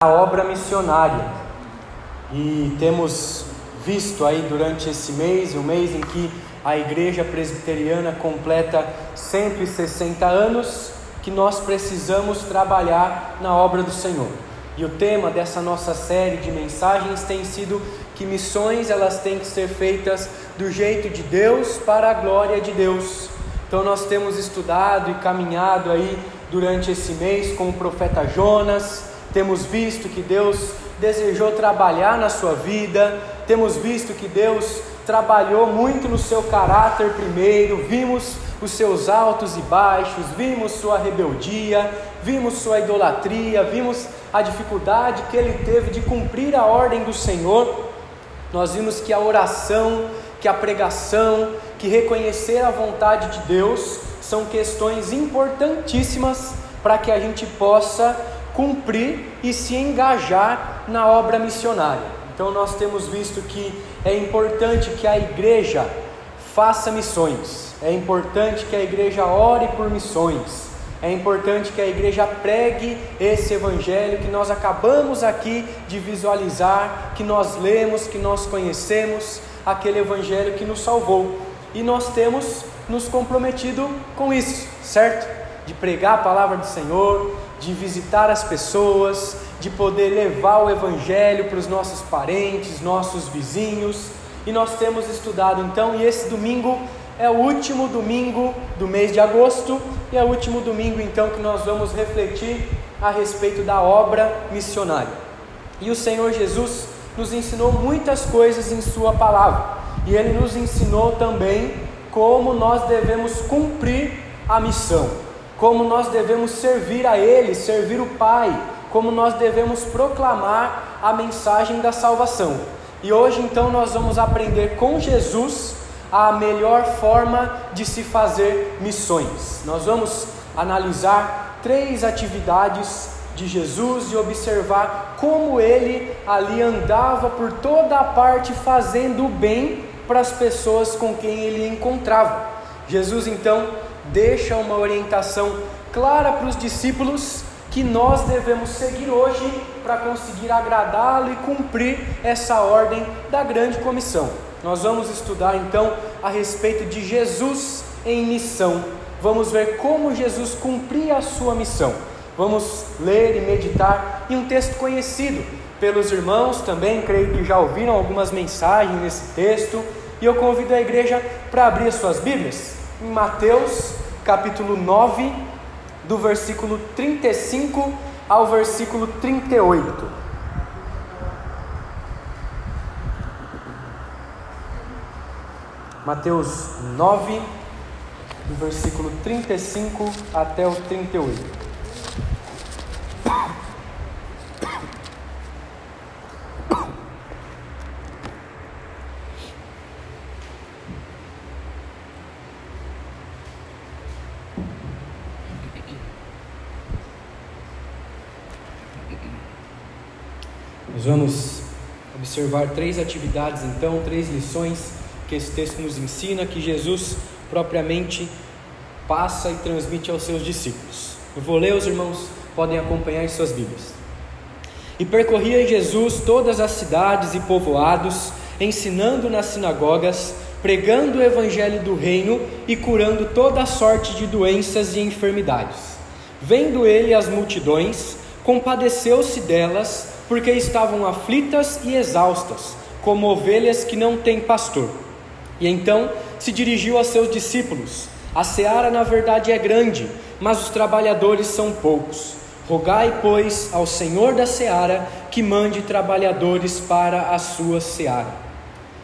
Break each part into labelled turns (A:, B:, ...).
A: a obra missionária. E temos visto aí durante esse mês, o mês em que a Igreja Presbiteriana completa 160 anos, que nós precisamos trabalhar na obra do Senhor. E o tema dessa nossa série de mensagens tem sido que missões elas têm que ser feitas do jeito de Deus para a glória de Deus. Então nós temos estudado e caminhado aí durante esse mês com o profeta Jonas, temos visto que Deus desejou trabalhar na sua vida, temos visto que Deus trabalhou muito no seu caráter primeiro, vimos os seus altos e baixos, vimos sua rebeldia, vimos sua idolatria, vimos a dificuldade que ele teve de cumprir a ordem do Senhor. Nós vimos que a oração, que a pregação, que reconhecer a vontade de Deus são questões importantíssimas para que a gente possa cumprir e se engajar na obra missionária. Então, nós temos visto que é importante que a igreja faça missões, é importante que a igreja ore por missões, é importante que a igreja pregue esse evangelho que nós acabamos aqui de visualizar, que nós lemos, que nós conhecemos, aquele evangelho que nos salvou. E nós temos nos comprometido com isso, certo? De pregar a palavra do Senhor, de visitar as pessoas, de poder levar o Evangelho para os nossos parentes, nossos vizinhos. E nós temos estudado então, e esse domingo é o último domingo do mês de agosto, e é o último domingo então que nós vamos refletir a respeito da obra missionária. E o Senhor Jesus nos ensinou muitas coisas em Sua palavra, e Ele nos ensinou também como nós devemos cumprir a missão como nós devemos servir a Ele, servir o Pai, como nós devemos proclamar a mensagem da salvação. E hoje então nós vamos aprender com Jesus a melhor forma de se fazer missões. Nós vamos analisar três atividades de Jesus e observar como ele ali andava por toda a parte fazendo o bem para as pessoas com quem ele encontrava. Jesus então deixa uma orientação clara para os discípulos que nós devemos seguir hoje para conseguir agradá-lo e cumprir essa ordem da grande comissão. Nós vamos estudar então a respeito de Jesus em missão. Vamos ver como Jesus cumpria a sua missão. Vamos ler e meditar em um texto conhecido pelos irmãos também, creio que já ouviram algumas mensagens nesse texto, e eu convido a igreja para abrir as suas Bíblias em Mateus capítulo 9, do versículo 35 ao versículo 38. Mateus 9, do versículo 35 até o 38. Nós vamos observar três atividades, então, três lições que esse texto nos ensina, que Jesus propriamente passa e transmite aos seus discípulos. Eu vou ler, os irmãos podem acompanhar em suas Bíblias. E percorria Jesus todas as cidades e povoados, ensinando nas sinagogas, pregando o evangelho do reino e curando toda sorte de doenças e enfermidades. Vendo ele as multidões, compadeceu-se delas porque estavam aflitas e exaustas, como ovelhas que não têm pastor. E então se dirigiu a seus discípulos: A seara, na verdade, é grande, mas os trabalhadores são poucos. Rogai, pois, ao Senhor da seara que mande trabalhadores para a sua seara.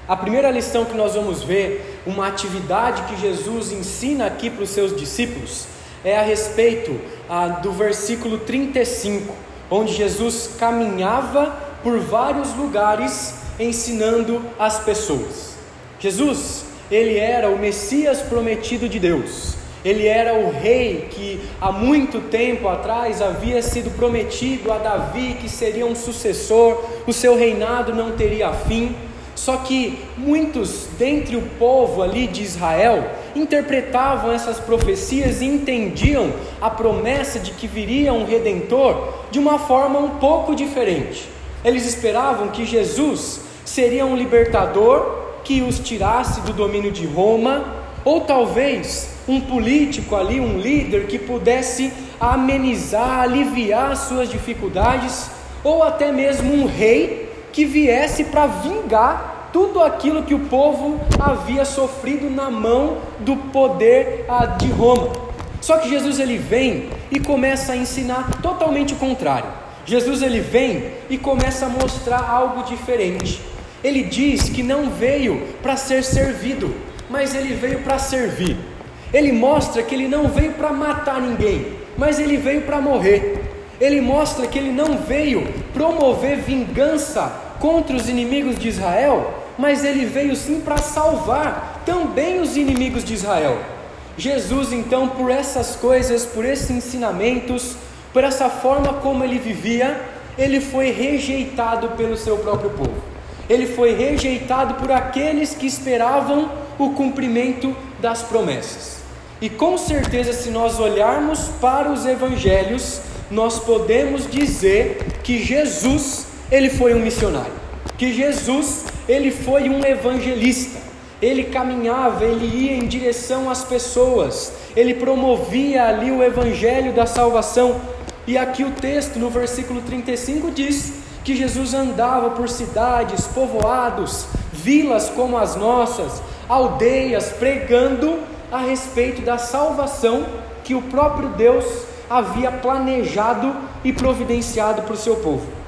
A: A primeira lição que nós vamos ver, uma atividade que Jesus ensina aqui para os seus discípulos, é a respeito ah, do versículo 35 onde Jesus caminhava por vários lugares ensinando as pessoas. Jesus, ele era o Messias prometido de Deus. Ele era o rei que há muito tempo atrás havia sido prometido a Davi que seria um sucessor, o seu reinado não teria fim. Só que muitos dentre o povo ali de Israel interpretavam essas profecias e entendiam a promessa de que viria um redentor de uma forma um pouco diferente. Eles esperavam que Jesus seria um libertador que os tirasse do domínio de Roma, ou talvez um político ali, um líder que pudesse amenizar, aliviar suas dificuldades, ou até mesmo um rei que viesse para vingar tudo aquilo que o povo havia sofrido na mão do poder ah, de Roma. Só que Jesus ele vem e começa a ensinar totalmente o contrário. Jesus ele vem e começa a mostrar algo diferente. Ele diz que não veio para ser servido, mas ele veio para servir. Ele mostra que ele não veio para matar ninguém, mas ele veio para morrer. Ele mostra que ele não veio promover vingança contra os inimigos de Israel, mas ele veio sim para salvar também os inimigos de Israel. Jesus, então, por essas coisas, por esses ensinamentos, por essa forma como ele vivia, ele foi rejeitado pelo seu próprio povo. Ele foi rejeitado por aqueles que esperavam o cumprimento das promessas. E com certeza, se nós olharmos para os evangelhos, nós podemos dizer que Jesus, ele foi um missionário, que Jesus, ele foi um evangelista. Ele caminhava, ele ia em direção às pessoas, ele promovia ali o evangelho da salvação. E aqui o texto, no versículo 35, diz que Jesus andava por cidades, povoados, vilas como as nossas, aldeias, pregando a respeito da salvação que o próprio Deus havia planejado e providenciado para o seu povo.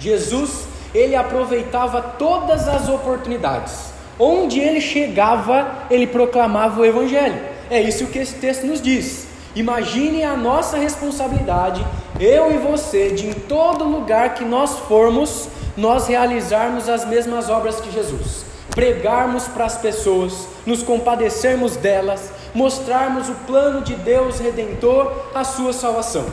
A: Jesus, ele aproveitava todas as oportunidades. Onde ele chegava, ele proclamava o evangelho. É isso que esse texto nos diz. Imagine a nossa responsabilidade, eu e você, de em todo lugar que nós formos, nós realizarmos as mesmas obras que Jesus pregarmos para as pessoas, nos compadecermos delas, mostrarmos o plano de Deus redentor, a sua salvação.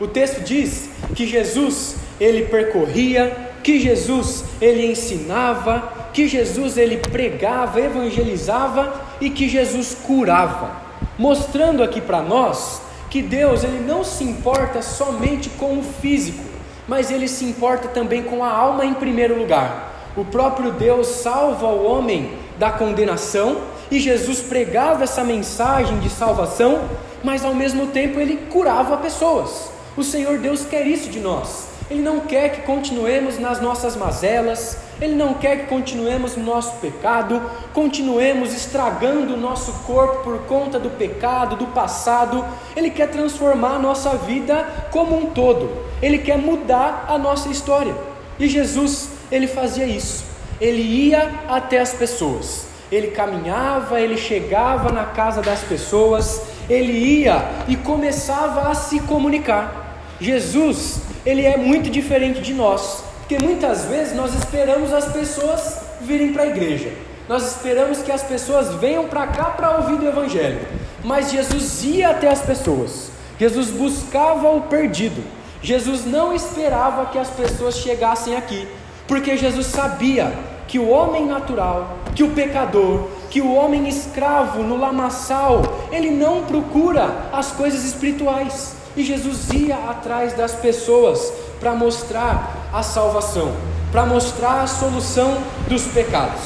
A: O texto diz que Jesus, ele percorria, que Jesus, ele ensinava, que Jesus, ele pregava, evangelizava e que Jesus curava, mostrando aqui para nós que Deus, ele não se importa somente com o físico, mas ele se importa também com a alma em primeiro lugar. O próprio Deus salva o homem da condenação e Jesus pregava essa mensagem de salvação, mas ao mesmo tempo ele curava pessoas. O Senhor Deus quer isso de nós. Ele não quer que continuemos nas nossas mazelas, Ele não quer que continuemos no nosso pecado, continuemos estragando o nosso corpo por conta do pecado, do passado. Ele quer transformar a nossa vida como um todo, Ele quer mudar a nossa história. E Jesus ele fazia isso. Ele ia até as pessoas. Ele caminhava, ele chegava na casa das pessoas, ele ia e começava a se comunicar. Jesus, ele é muito diferente de nós, porque muitas vezes nós esperamos as pessoas virem para a igreja. Nós esperamos que as pessoas venham para cá para ouvir o evangelho. Mas Jesus ia até as pessoas. Jesus buscava o perdido. Jesus não esperava que as pessoas chegassem aqui porque Jesus sabia que o homem natural, que o pecador, que o homem escravo no lamaçal, ele não procura as coisas espirituais. E Jesus ia atrás das pessoas para mostrar a salvação, para mostrar a solução dos pecados.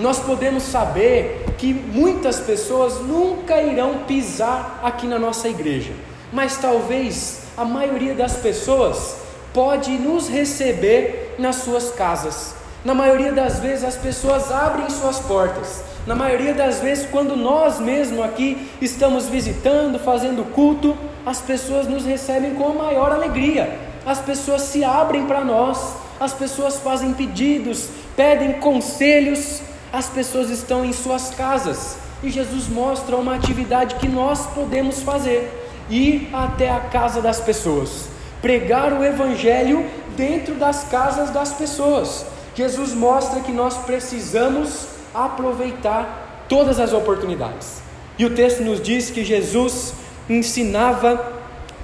A: Nós podemos saber que muitas pessoas nunca irão pisar aqui na nossa igreja, mas talvez a maioria das pessoas pode nos receber nas suas casas. Na maioria das vezes as pessoas abrem suas portas. Na maioria das vezes, quando nós mesmos aqui estamos visitando, fazendo culto, as pessoas nos recebem com a maior alegria. As pessoas se abrem para nós, as pessoas fazem pedidos, pedem conselhos, as pessoas estão em suas casas. E Jesus mostra uma atividade que nós podemos fazer: ir até a casa das pessoas pregar o Evangelho dentro das casas das pessoas. Jesus mostra que nós precisamos aproveitar todas as oportunidades. E o texto nos diz que Jesus ensinava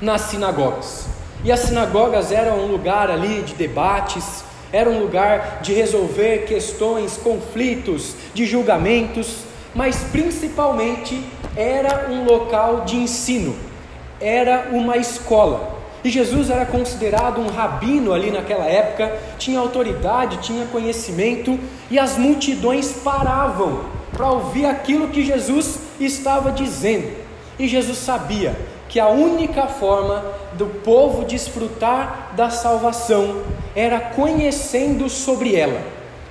A: nas sinagogas. E as sinagogas eram um lugar ali de debates, era um lugar de resolver questões, conflitos, de julgamentos, mas principalmente era um local de ensino, era uma escola. E Jesus era considerado um rabino ali naquela época, tinha autoridade, tinha conhecimento, e as multidões paravam para ouvir aquilo que Jesus estava dizendo. E Jesus sabia que a única forma do povo desfrutar da salvação era conhecendo sobre ela,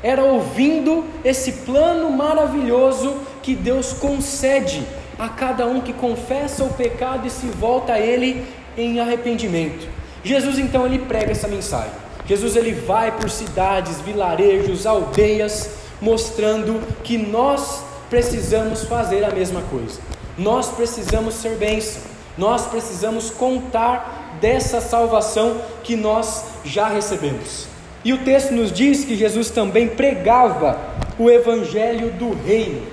A: era ouvindo esse plano maravilhoso que Deus concede a cada um que confessa o pecado e se volta a Ele em arrependimento. Jesus então ele prega essa mensagem. Jesus ele vai por cidades, vilarejos, aldeias, mostrando que nós precisamos fazer a mesma coisa. Nós precisamos ser bênção. Nós precisamos contar dessa salvação que nós já recebemos. E o texto nos diz que Jesus também pregava o evangelho do reino.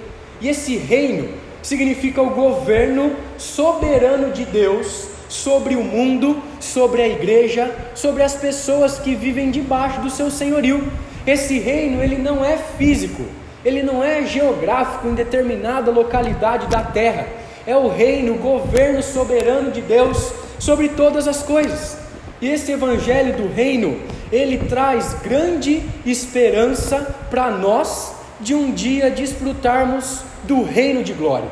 A: E esse reino significa o governo soberano de Deus sobre o mundo, sobre a igreja, sobre as pessoas que vivem debaixo do seu senhorio. Esse reino, ele não é físico, ele não é geográfico em determinada localidade da terra. É o reino, o governo soberano de Deus sobre todas as coisas. E esse evangelho do reino, ele traz grande esperança para nós de um dia desfrutarmos do reino de glória.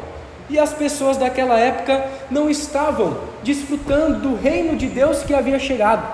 A: E as pessoas daquela época não estavam desfrutando do reino de Deus que havia chegado.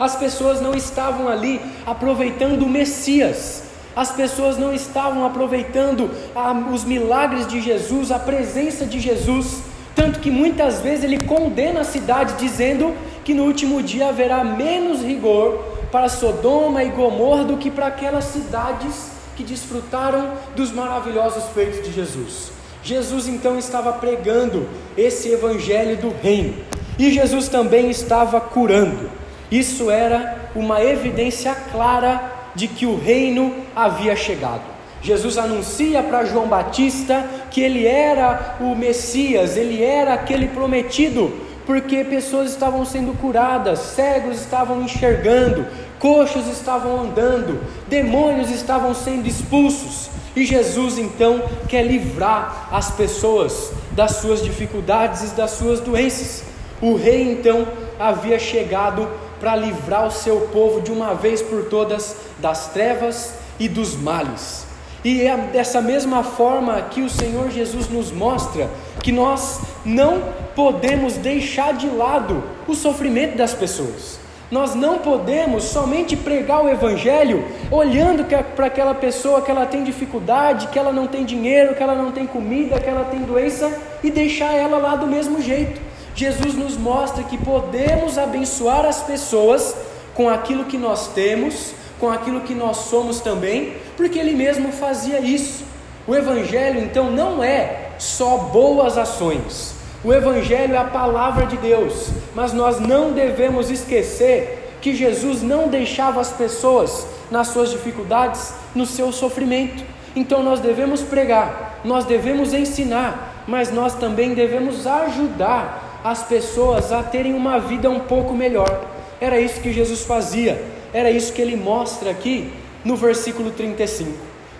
A: As pessoas não estavam ali aproveitando o Messias. As pessoas não estavam aproveitando a, os milagres de Jesus, a presença de Jesus. Tanto que muitas vezes ele condena a cidade, dizendo que no último dia haverá menos rigor para Sodoma e Gomorra do que para aquelas cidades que desfrutaram dos maravilhosos feitos de Jesus. Jesus então estava pregando esse evangelho do reino e Jesus também estava curando. Isso era uma evidência clara de que o reino havia chegado. Jesus anuncia para João Batista que ele era o Messias, ele era aquele prometido, porque pessoas estavam sendo curadas, cegos estavam enxergando, coxos estavam andando, demônios estavam sendo expulsos. E Jesus então quer livrar as pessoas das suas dificuldades e das suas doenças. O rei então havia chegado para livrar o seu povo de uma vez por todas das trevas e dos males. E é dessa mesma forma que o Senhor Jesus nos mostra que nós não podemos deixar de lado o sofrimento das pessoas. Nós não podemos somente pregar o Evangelho olhando para aquela pessoa que ela tem dificuldade, que ela não tem dinheiro, que ela não tem comida, que ela tem doença e deixar ela lá do mesmo jeito. Jesus nos mostra que podemos abençoar as pessoas com aquilo que nós temos, com aquilo que nós somos também, porque Ele mesmo fazia isso. O Evangelho então não é só boas ações, o Evangelho é a palavra de Deus, mas nós não devemos esquecer que Jesus não deixava as pessoas nas suas dificuldades, no seu sofrimento. Então nós devemos pregar, nós devemos ensinar, mas nós também devemos ajudar as pessoas a terem uma vida um pouco melhor. Era isso que Jesus fazia, era isso que ele mostra aqui no versículo 35.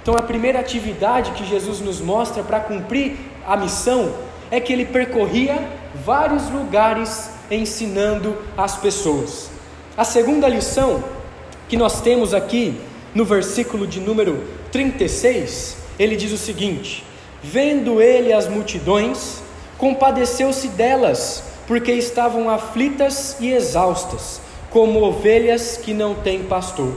A: Então a primeira atividade que Jesus nos mostra para cumprir a missão é que ele percorria vários lugares ensinando as pessoas. A segunda lição que nós temos aqui no versículo de número 36, ele diz o seguinte: Vendo ele as multidões, compadeceu-se delas, porque estavam aflitas e exaustas, como ovelhas que não têm pastor.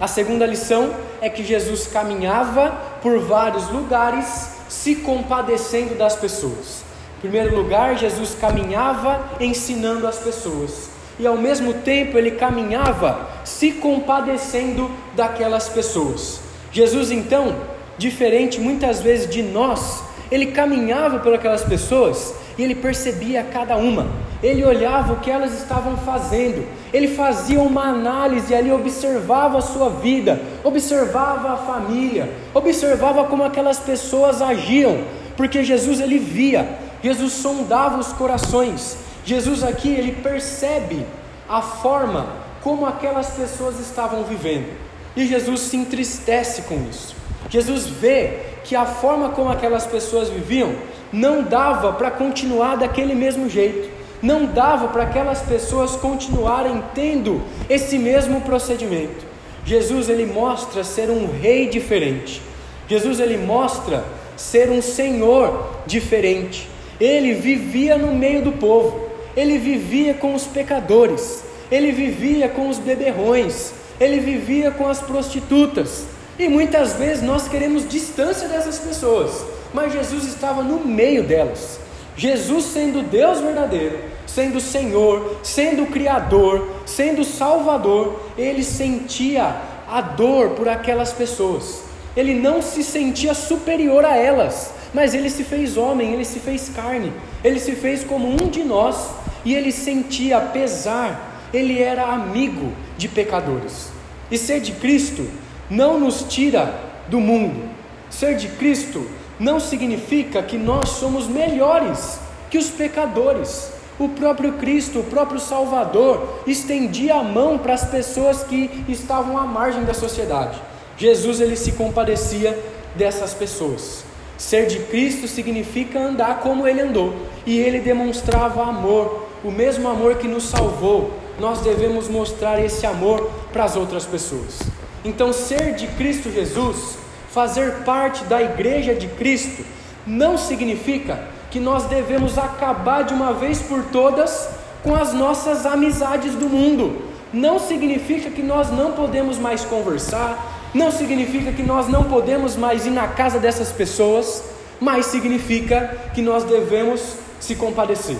A: A segunda lição é que Jesus caminhava por vários lugares, se compadecendo das pessoas. Em primeiro lugar, Jesus caminhava ensinando as pessoas, e ao mesmo tempo ele caminhava se compadecendo daquelas pessoas. Jesus, então, diferente muitas vezes de nós, ele caminhava por aquelas pessoas e ele percebia cada uma, ele olhava o que elas estavam fazendo, ele fazia uma análise ali, observava a sua vida, observava a família, observava como aquelas pessoas agiam, porque Jesus ele via Jesus sondava os corações. Jesus aqui ele percebe a forma como aquelas pessoas estavam vivendo. E Jesus se entristece com isso. Jesus vê que a forma como aquelas pessoas viviam não dava para continuar daquele mesmo jeito, não dava para aquelas pessoas continuarem tendo esse mesmo procedimento. Jesus ele mostra ser um rei diferente. Jesus ele mostra ser um senhor diferente. Ele vivia no meio do povo. Ele vivia com os pecadores. Ele vivia com os beberrões. Ele vivia com as prostitutas. E muitas vezes nós queremos distância dessas pessoas, mas Jesus estava no meio delas. Jesus, sendo Deus verdadeiro, sendo Senhor, sendo Criador, sendo Salvador, ele sentia a dor por aquelas pessoas. Ele não se sentia superior a elas, mas ele se fez homem, ele se fez carne, ele se fez como um de nós e ele sentia pesar, ele era amigo de pecadores. E ser de Cristo não nos tira do mundo. Ser de Cristo não significa que nós somos melhores que os pecadores. O próprio Cristo, o próprio Salvador, estendia a mão para as pessoas que estavam à margem da sociedade. Jesus ele se compadecia dessas pessoas. Ser de Cristo significa andar como ele andou, e ele demonstrava amor, o mesmo amor que nos salvou. Nós devemos mostrar esse amor para as outras pessoas. Então, ser de Cristo Jesus, fazer parte da igreja de Cristo, não significa que nós devemos acabar de uma vez por todas com as nossas amizades do mundo. Não significa que nós não podemos mais conversar, não significa que nós não podemos mais ir na casa dessas pessoas, mas significa que nós devemos se compadecer.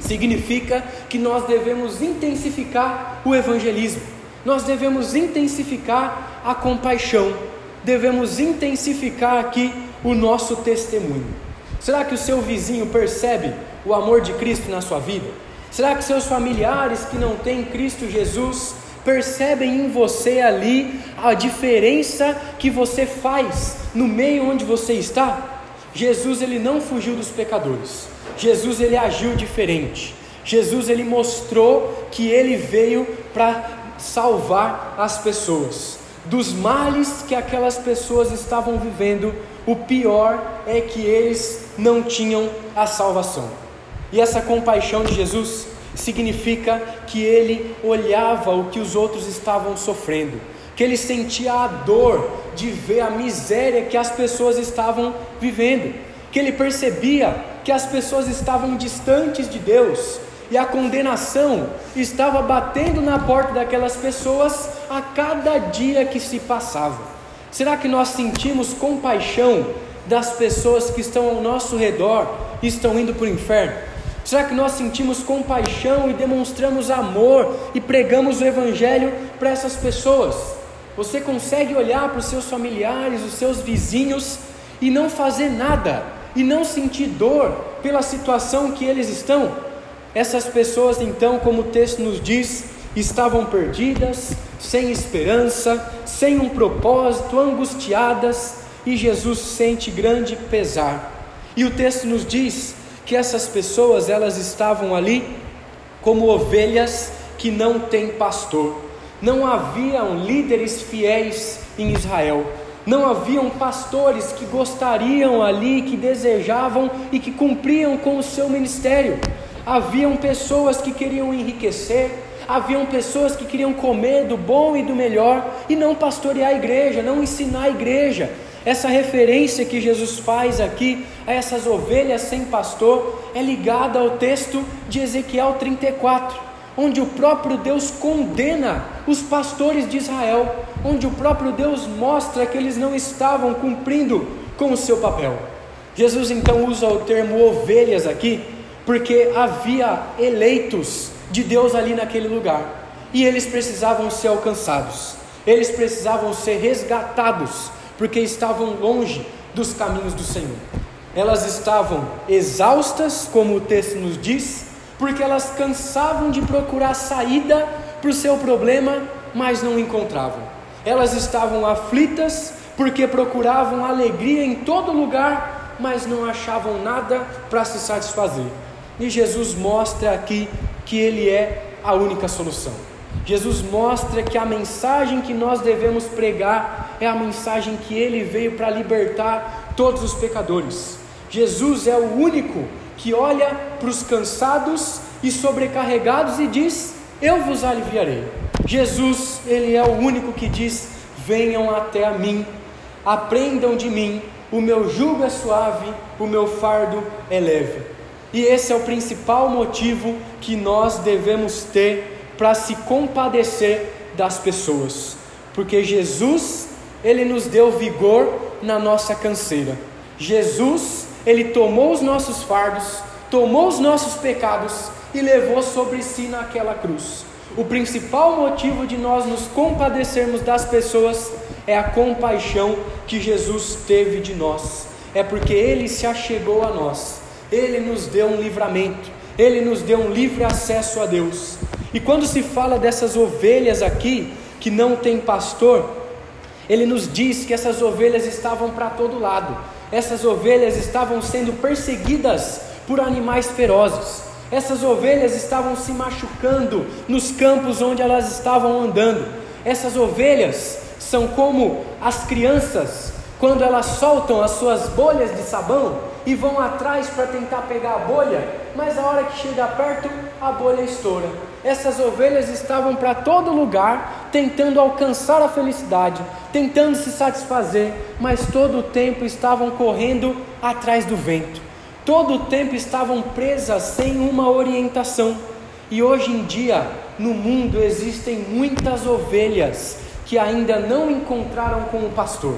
A: Significa que nós devemos intensificar o evangelismo nós devemos intensificar a compaixão, devemos intensificar aqui o nosso testemunho. Será que o seu vizinho percebe o amor de Cristo na sua vida? Será que seus familiares que não têm Cristo Jesus percebem em você ali a diferença que você faz no meio onde você está? Jesus ele não fugiu dos pecadores. Jesus ele agiu diferente. Jesus ele mostrou que ele veio para salvar as pessoas dos males que aquelas pessoas estavam vivendo. O pior é que eles não tinham a salvação. E essa compaixão de Jesus significa que ele olhava o que os outros estavam sofrendo, que ele sentia a dor de ver a miséria que as pessoas estavam vivendo, que ele percebia que as pessoas estavam distantes de Deus, e a condenação estava batendo na porta daquelas pessoas a cada dia que se passava. Será que nós sentimos compaixão das pessoas que estão ao nosso redor e estão indo para o inferno? Será que nós sentimos compaixão e demonstramos amor e pregamos o Evangelho para essas pessoas? Você consegue olhar para os seus familiares, os seus vizinhos e não fazer nada, e não sentir dor pela situação que eles estão? Essas pessoas, então, como o texto nos diz, estavam perdidas, sem esperança, sem um propósito, angustiadas, e Jesus sente grande pesar. E o texto nos diz que essas pessoas, elas estavam ali como ovelhas que não têm pastor. Não haviam líderes fiéis em Israel. Não haviam pastores que gostariam ali, que desejavam e que cumpriam com o seu ministério haviam pessoas que queriam enriquecer, haviam pessoas que queriam comer do bom e do melhor e não pastorear a igreja, não ensinar a igreja. Essa referência que Jesus faz aqui a essas ovelhas sem pastor é ligada ao texto de Ezequiel 34, onde o próprio Deus condena os pastores de Israel, onde o próprio Deus mostra que eles não estavam cumprindo com o seu papel. Jesus então usa o termo ovelhas aqui porque havia eleitos de Deus ali naquele lugar e eles precisavam ser alcançados, eles precisavam ser resgatados, porque estavam longe dos caminhos do Senhor. Elas estavam exaustas, como o texto nos diz, porque elas cansavam de procurar saída para o seu problema, mas não encontravam. Elas estavam aflitas porque procuravam alegria em todo lugar, mas não achavam nada para se satisfazer. E Jesus mostra aqui que Ele é a única solução. Jesus mostra que a mensagem que nós devemos pregar é a mensagem que ele veio para libertar todos os pecadores. Jesus é o único que olha para os cansados e sobrecarregados e diz: Eu vos aliviarei. Jesus, ele é o único que diz: Venham até a mim, aprendam de mim, o meu jugo é suave, o meu fardo é leve. E esse é o principal motivo que nós devemos ter para se compadecer das pessoas, porque Jesus, ele nos deu vigor na nossa canseira. Jesus, ele tomou os nossos fardos, tomou os nossos pecados e levou sobre si naquela cruz. O principal motivo de nós nos compadecermos das pessoas é a compaixão que Jesus teve de nós. É porque ele se achegou a nós. Ele nos deu um livramento, ele nos deu um livre acesso a Deus. E quando se fala dessas ovelhas aqui, que não tem pastor, ele nos diz que essas ovelhas estavam para todo lado, essas ovelhas estavam sendo perseguidas por animais ferozes, essas ovelhas estavam se machucando nos campos onde elas estavam andando, essas ovelhas são como as crianças quando elas soltam as suas bolhas de sabão e vão atrás para tentar pegar a bolha, mas a hora que chega perto, a bolha estoura. Essas ovelhas estavam para todo lugar, tentando alcançar a felicidade, tentando se satisfazer, mas todo o tempo estavam correndo atrás do vento. Todo o tempo estavam presas sem uma orientação. E hoje em dia, no mundo existem muitas ovelhas que ainda não encontraram com o pastor.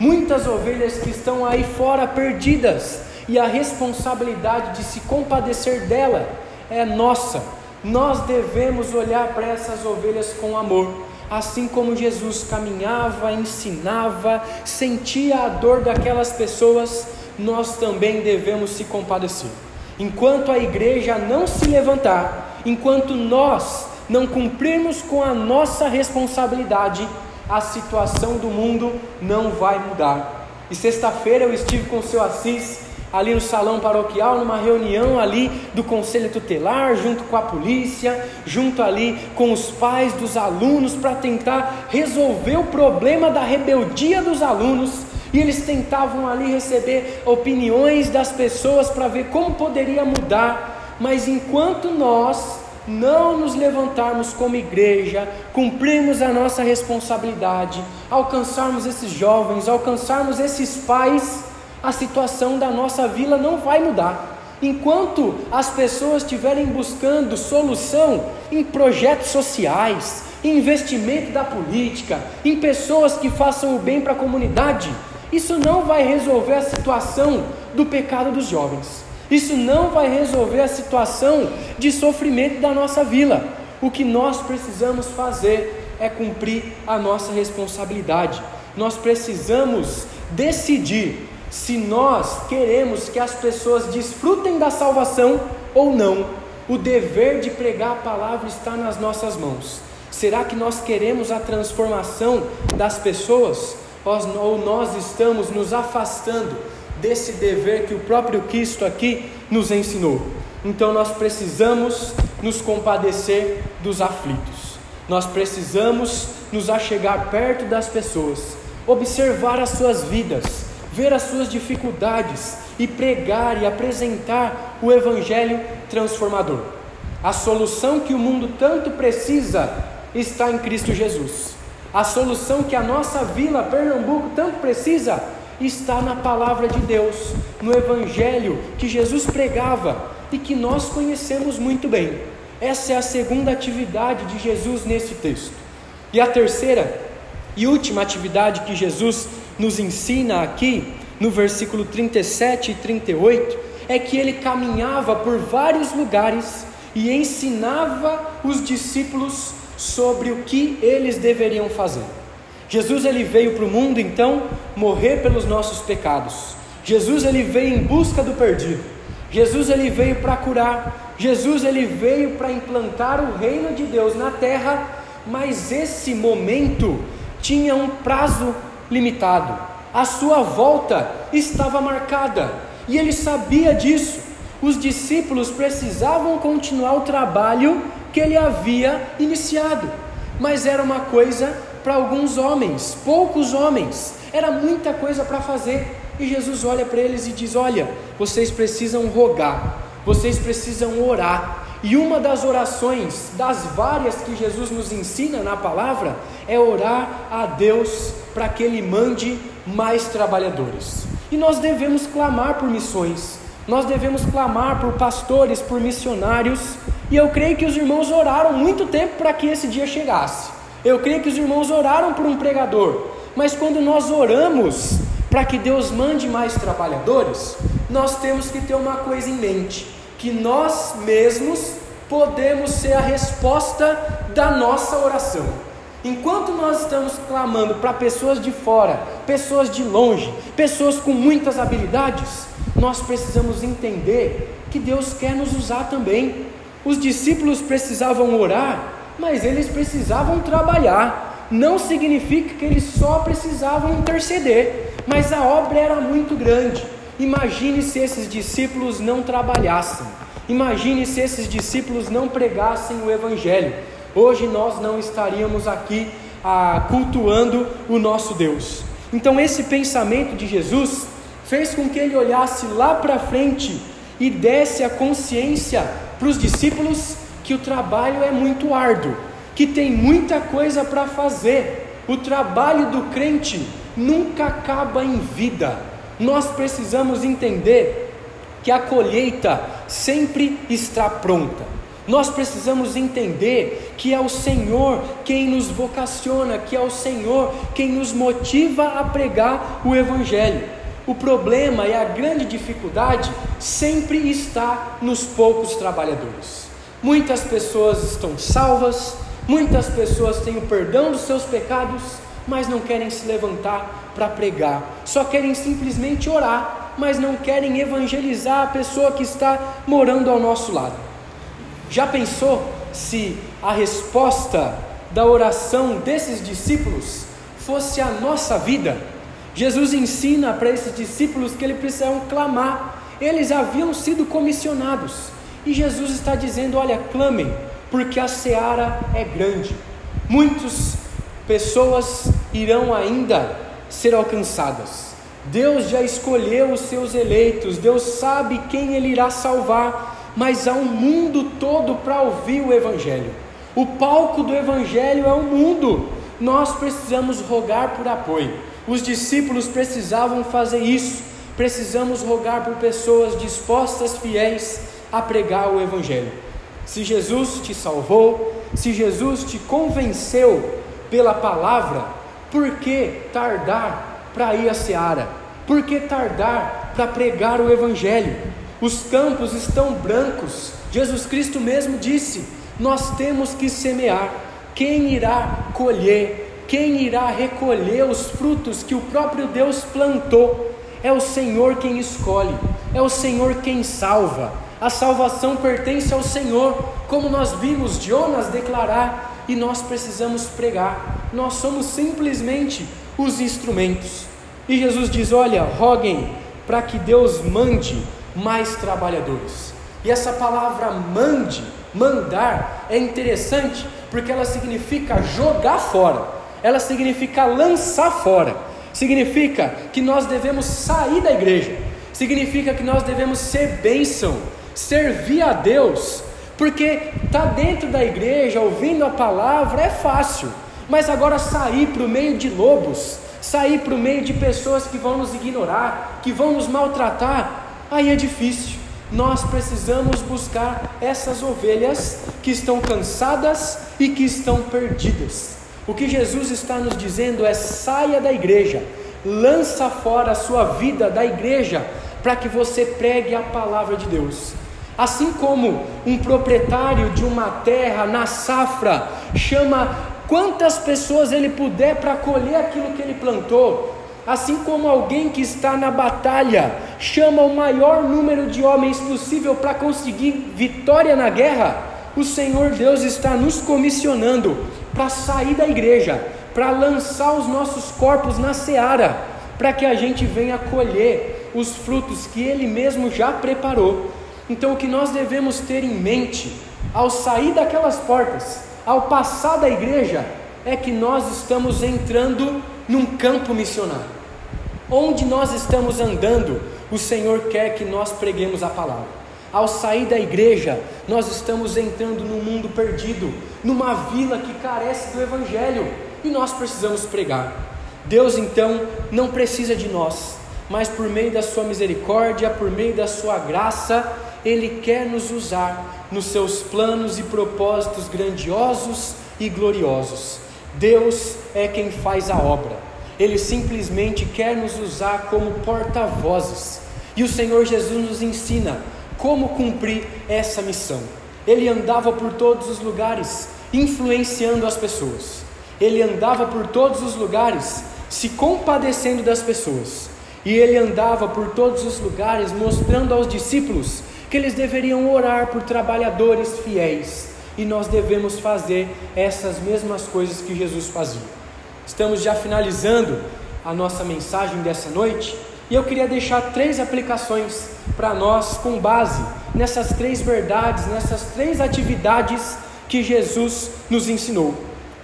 A: Muitas ovelhas que estão aí fora perdidas, e a responsabilidade de se compadecer dela é nossa. Nós devemos olhar para essas ovelhas com amor, assim como Jesus caminhava, ensinava, sentia a dor daquelas pessoas, nós também devemos se compadecer. Enquanto a igreja não se levantar, enquanto nós não cumprirmos com a nossa responsabilidade, a situação do mundo não vai mudar. E sexta-feira eu estive com o seu Assis ali no salão paroquial, numa reunião ali do conselho tutelar, junto com a polícia, junto ali com os pais dos alunos, para tentar resolver o problema da rebeldia dos alunos. E eles tentavam ali receber opiniões das pessoas para ver como poderia mudar, mas enquanto nós não nos levantarmos como igreja, cumprirmos a nossa responsabilidade, alcançarmos esses jovens, alcançarmos esses pais, a situação da nossa vila não vai mudar. Enquanto as pessoas estiverem buscando solução em projetos sociais, em investimento da política, em pessoas que façam o bem para a comunidade, isso não vai resolver a situação do pecado dos jovens. Isso não vai resolver a situação de sofrimento da nossa vila. O que nós precisamos fazer é cumprir a nossa responsabilidade. Nós precisamos decidir se nós queremos que as pessoas desfrutem da salvação ou não. O dever de pregar a palavra está nas nossas mãos. Será que nós queremos a transformação das pessoas ou nós estamos nos afastando desse dever que o próprio Cristo aqui nos ensinou. Então nós precisamos nos compadecer dos aflitos. Nós precisamos nos achegar perto das pessoas, observar as suas vidas, ver as suas dificuldades e pregar e apresentar o evangelho transformador. A solução que o mundo tanto precisa está em Cristo Jesus. A solução que a nossa vila Pernambuco tanto precisa está na palavra de Deus, no Evangelho que Jesus pregava e que nós conhecemos muito bem. Essa é a segunda atividade de Jesus nesse texto. E a terceira e última atividade que Jesus nos ensina aqui, no versículo 37 e 38, é que ele caminhava por vários lugares e ensinava os discípulos sobre o que eles deveriam fazer. Jesus ele veio para o mundo então morrer pelos nossos pecados. Jesus ele veio em busca do perdido. Jesus ele veio para curar. Jesus ele veio para implantar o reino de Deus na terra, mas esse momento tinha um prazo limitado. A sua volta estava marcada e ele sabia disso. Os discípulos precisavam continuar o trabalho que ele havia iniciado. Mas era uma coisa para alguns homens, poucos homens, era muita coisa para fazer. E Jesus olha para eles e diz: Olha, vocês precisam rogar, vocês precisam orar. E uma das orações, das várias que Jesus nos ensina na palavra, é orar a Deus para que Ele mande mais trabalhadores. E nós devemos clamar por missões, nós devemos clamar por pastores, por missionários, e eu creio que os irmãos oraram muito tempo para que esse dia chegasse. Eu creio que os irmãos oraram por um pregador, mas quando nós oramos para que Deus mande mais trabalhadores, nós temos que ter uma coisa em mente: que nós mesmos podemos ser a resposta da nossa oração. Enquanto nós estamos clamando para pessoas de fora, pessoas de longe, pessoas com muitas habilidades, nós precisamos entender que Deus quer nos usar também. Os discípulos precisavam orar mas eles precisavam trabalhar. Não significa que eles só precisavam interceder, mas a obra era muito grande. Imagine se esses discípulos não trabalhassem. Imagine se esses discípulos não pregassem o Evangelho. Hoje nós não estaríamos aqui ah, cultuando o nosso Deus. Então, esse pensamento de Jesus fez com que ele olhasse lá para frente e desse a consciência para os discípulos que o trabalho é muito árduo, que tem muita coisa para fazer. O trabalho do crente nunca acaba em vida. Nós precisamos entender que a colheita sempre está pronta. Nós precisamos entender que é o Senhor quem nos vocaciona, que é o Senhor quem nos motiva a pregar o Evangelho. O problema e a grande dificuldade sempre está nos poucos trabalhadores. Muitas pessoas estão salvas, muitas pessoas têm o perdão dos seus pecados, mas não querem se levantar para pregar, só querem simplesmente orar, mas não querem evangelizar a pessoa que está morando ao nosso lado. Já pensou se a resposta da oração desses discípulos fosse a nossa vida? Jesus ensina para esses discípulos que eles precisam clamar, eles haviam sido comissionados e Jesus está dizendo: olha, clamem, porque a seara é grande. Muitas pessoas irão ainda ser alcançadas. Deus já escolheu os seus eleitos, Deus sabe quem Ele irá salvar, mas há um mundo todo para ouvir o Evangelho. O palco do Evangelho é o mundo. Nós precisamos rogar por apoio. Os discípulos precisavam fazer isso. Precisamos rogar por pessoas dispostas, fiéis a pregar o Evangelho. Se Jesus te salvou, se Jesus te convenceu pela palavra, por que tardar para ir à seara? Por que tardar para pregar o Evangelho? Os campos estão brancos. Jesus Cristo mesmo disse: Nós temos que semear. Quem irá colher? Quem irá recolher os frutos que o próprio Deus plantou? É o Senhor quem escolhe, é o Senhor quem salva a salvação pertence ao Senhor, como nós vimos Jonas declarar, e nós precisamos pregar. Nós somos simplesmente os instrumentos. E Jesus diz: Olha, roguem para que Deus mande mais trabalhadores. E essa palavra mande, mandar, é interessante porque ela significa jogar fora, ela significa lançar fora, significa que nós devemos sair da igreja, significa que nós devemos ser bênção, servir a Deus, porque tá dentro da igreja, ouvindo a palavra é fácil, mas agora sair para o meio de lobos, sair para o meio de pessoas que vão nos ignorar, que vão nos maltratar, aí é difícil. Nós precisamos buscar essas ovelhas que estão cansadas e que estão perdidas. O que Jesus está nos dizendo é: saia da igreja, lança fora a sua vida da igreja, para que você pregue a palavra de Deus. Assim como um proprietário de uma terra na safra chama quantas pessoas ele puder para colher aquilo que ele plantou, assim como alguém que está na batalha chama o maior número de homens possível para conseguir vitória na guerra, o Senhor Deus está nos comissionando para sair da igreja, para lançar os nossos corpos na seara, para que a gente venha colher os frutos que Ele mesmo já preparou. Então, o que nós devemos ter em mente ao sair daquelas portas, ao passar da igreja, é que nós estamos entrando num campo missionário. Onde nós estamos andando, o Senhor quer que nós preguemos a palavra. Ao sair da igreja, nós estamos entrando num mundo perdido, numa vila que carece do Evangelho e nós precisamos pregar. Deus então não precisa de nós, mas por meio da Sua misericórdia, por meio da Sua graça, Ele quer nos usar nos seus planos e propósitos grandiosos e gloriosos. Deus é quem faz a obra, Ele simplesmente quer nos usar como porta-vozes, e o Senhor Jesus nos ensina como cumprir essa missão. Ele andava por todos os lugares, influenciando as pessoas. Ele andava por todos os lugares, se compadecendo das pessoas. E ele andava por todos os lugares, mostrando aos discípulos que eles deveriam orar por trabalhadores fiéis. E nós devemos fazer essas mesmas coisas que Jesus fazia. Estamos já finalizando a nossa mensagem dessa noite. E eu queria deixar três aplicações para nós com base nessas três verdades, nessas três atividades que Jesus nos ensinou.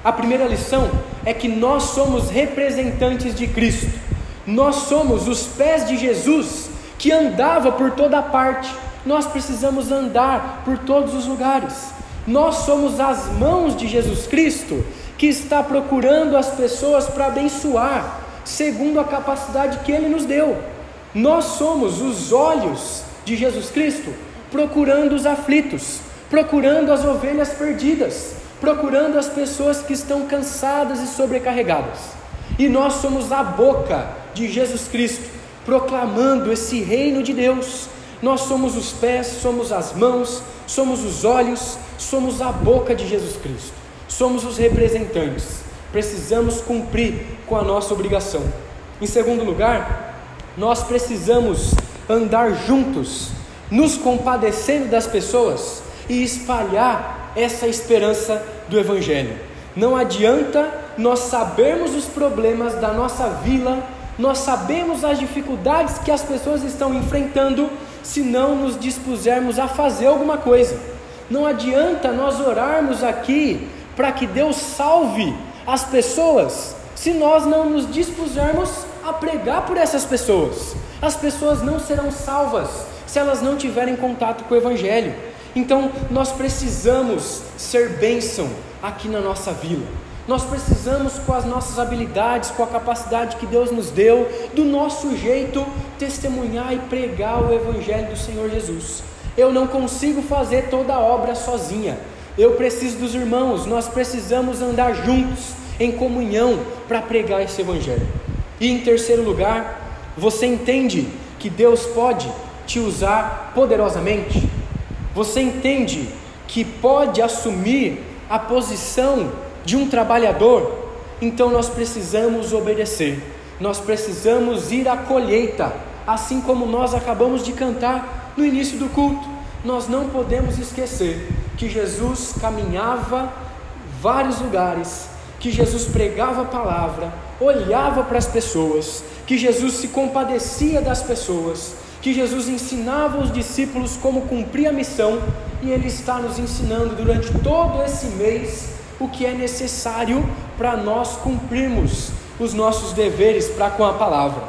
A: A primeira lição é que nós somos representantes de Cristo. Nós somos os pés de Jesus que andava por toda parte. Nós precisamos andar por todos os lugares. Nós somos as mãos de Jesus Cristo que está procurando as pessoas para abençoar, segundo a capacidade que Ele nos deu. Nós somos os olhos de Jesus Cristo procurando os aflitos, procurando as ovelhas perdidas, procurando as pessoas que estão cansadas e sobrecarregadas. E nós somos a boca de Jesus Cristo proclamando esse reino de Deus. Nós somos os pés, somos as mãos, somos os olhos, somos a boca de Jesus Cristo. Somos os representantes precisamos cumprir com a nossa obrigação. Em segundo lugar, nós precisamos andar juntos, nos compadecendo das pessoas e espalhar essa esperança do Evangelho. Não adianta nós sabermos os problemas da nossa vila, nós sabemos as dificuldades que as pessoas estão enfrentando, se não nos dispusermos a fazer alguma coisa. Não adianta nós orarmos aqui para que Deus salve as pessoas se nós não nos dispusermos a pregar por essas pessoas. As pessoas não serão salvas se elas não tiverem contato com o Evangelho. Então, nós precisamos ser bênção aqui na nossa vila. Nós precisamos, com as nossas habilidades, com a capacidade que Deus nos deu, do nosso jeito, testemunhar e pregar o Evangelho do Senhor Jesus. Eu não consigo fazer toda a obra sozinha. Eu preciso dos irmãos, nós precisamos andar juntos, em comunhão, para pregar esse Evangelho. E em terceiro lugar, você entende que Deus pode te usar poderosamente? Você entende que pode assumir a posição de um trabalhador? Então nós precisamos obedecer, nós precisamos ir à colheita, assim como nós acabamos de cantar no início do culto. Nós não podemos esquecer que Jesus caminhava vários lugares, que Jesus pregava a palavra, olhava para as pessoas, que Jesus se compadecia das pessoas, que Jesus ensinava os discípulos como cumprir a missão, e Ele está nos ensinando durante todo esse mês o que é necessário para nós cumprirmos os nossos deveres para com a palavra.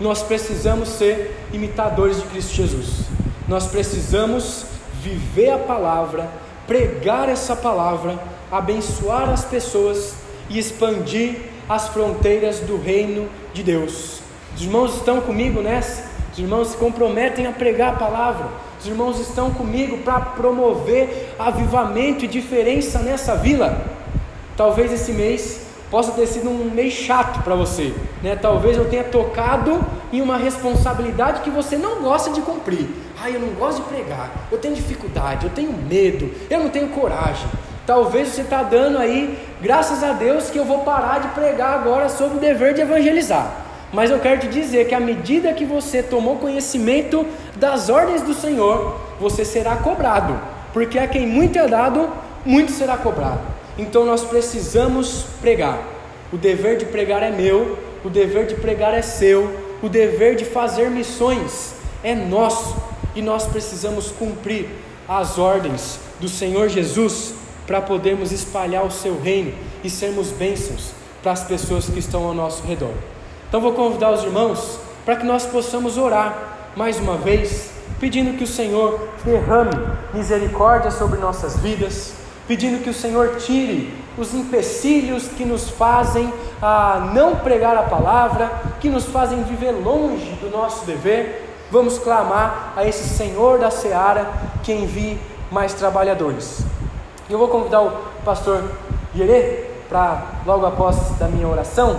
A: Nós precisamos ser imitadores de Cristo Jesus. Nós precisamos viver a palavra pregar essa palavra, abençoar as pessoas e expandir as fronteiras do reino de Deus. Os irmãos estão comigo nessa? Os irmãos se comprometem a pregar a palavra. Os irmãos estão comigo para promover avivamento e diferença nessa vila. Talvez esse mês possa ter sido um mês chato para você, né? Talvez eu tenha tocado em uma responsabilidade que você não gosta de cumprir. Ah, eu não gosto de pregar, eu tenho dificuldade, eu tenho medo, eu não tenho coragem. Talvez você está dando aí, graças a Deus, que eu vou parar de pregar agora sobre o dever de evangelizar. Mas eu quero te dizer que à medida que você tomou conhecimento das ordens do Senhor, você será cobrado, porque a quem muito é dado, muito será cobrado. Então nós precisamos pregar. O dever de pregar é meu, o dever de pregar é seu, o dever de fazer missões é nosso e nós precisamos cumprir as ordens do Senhor Jesus para podermos espalhar o seu reino e sermos bênçãos para as pessoas que estão ao nosso redor. Então vou convidar os irmãos para que nós possamos orar mais uma vez, pedindo que o Senhor derrame misericórdia sobre nossas vidas, pedindo que o Senhor tire os empecilhos que nos fazem a não pregar a palavra, que nos fazem viver longe do nosso dever. Vamos clamar a esse Senhor da seara que envie mais trabalhadores. Eu vou convidar o pastor Gerê para, logo após da minha oração,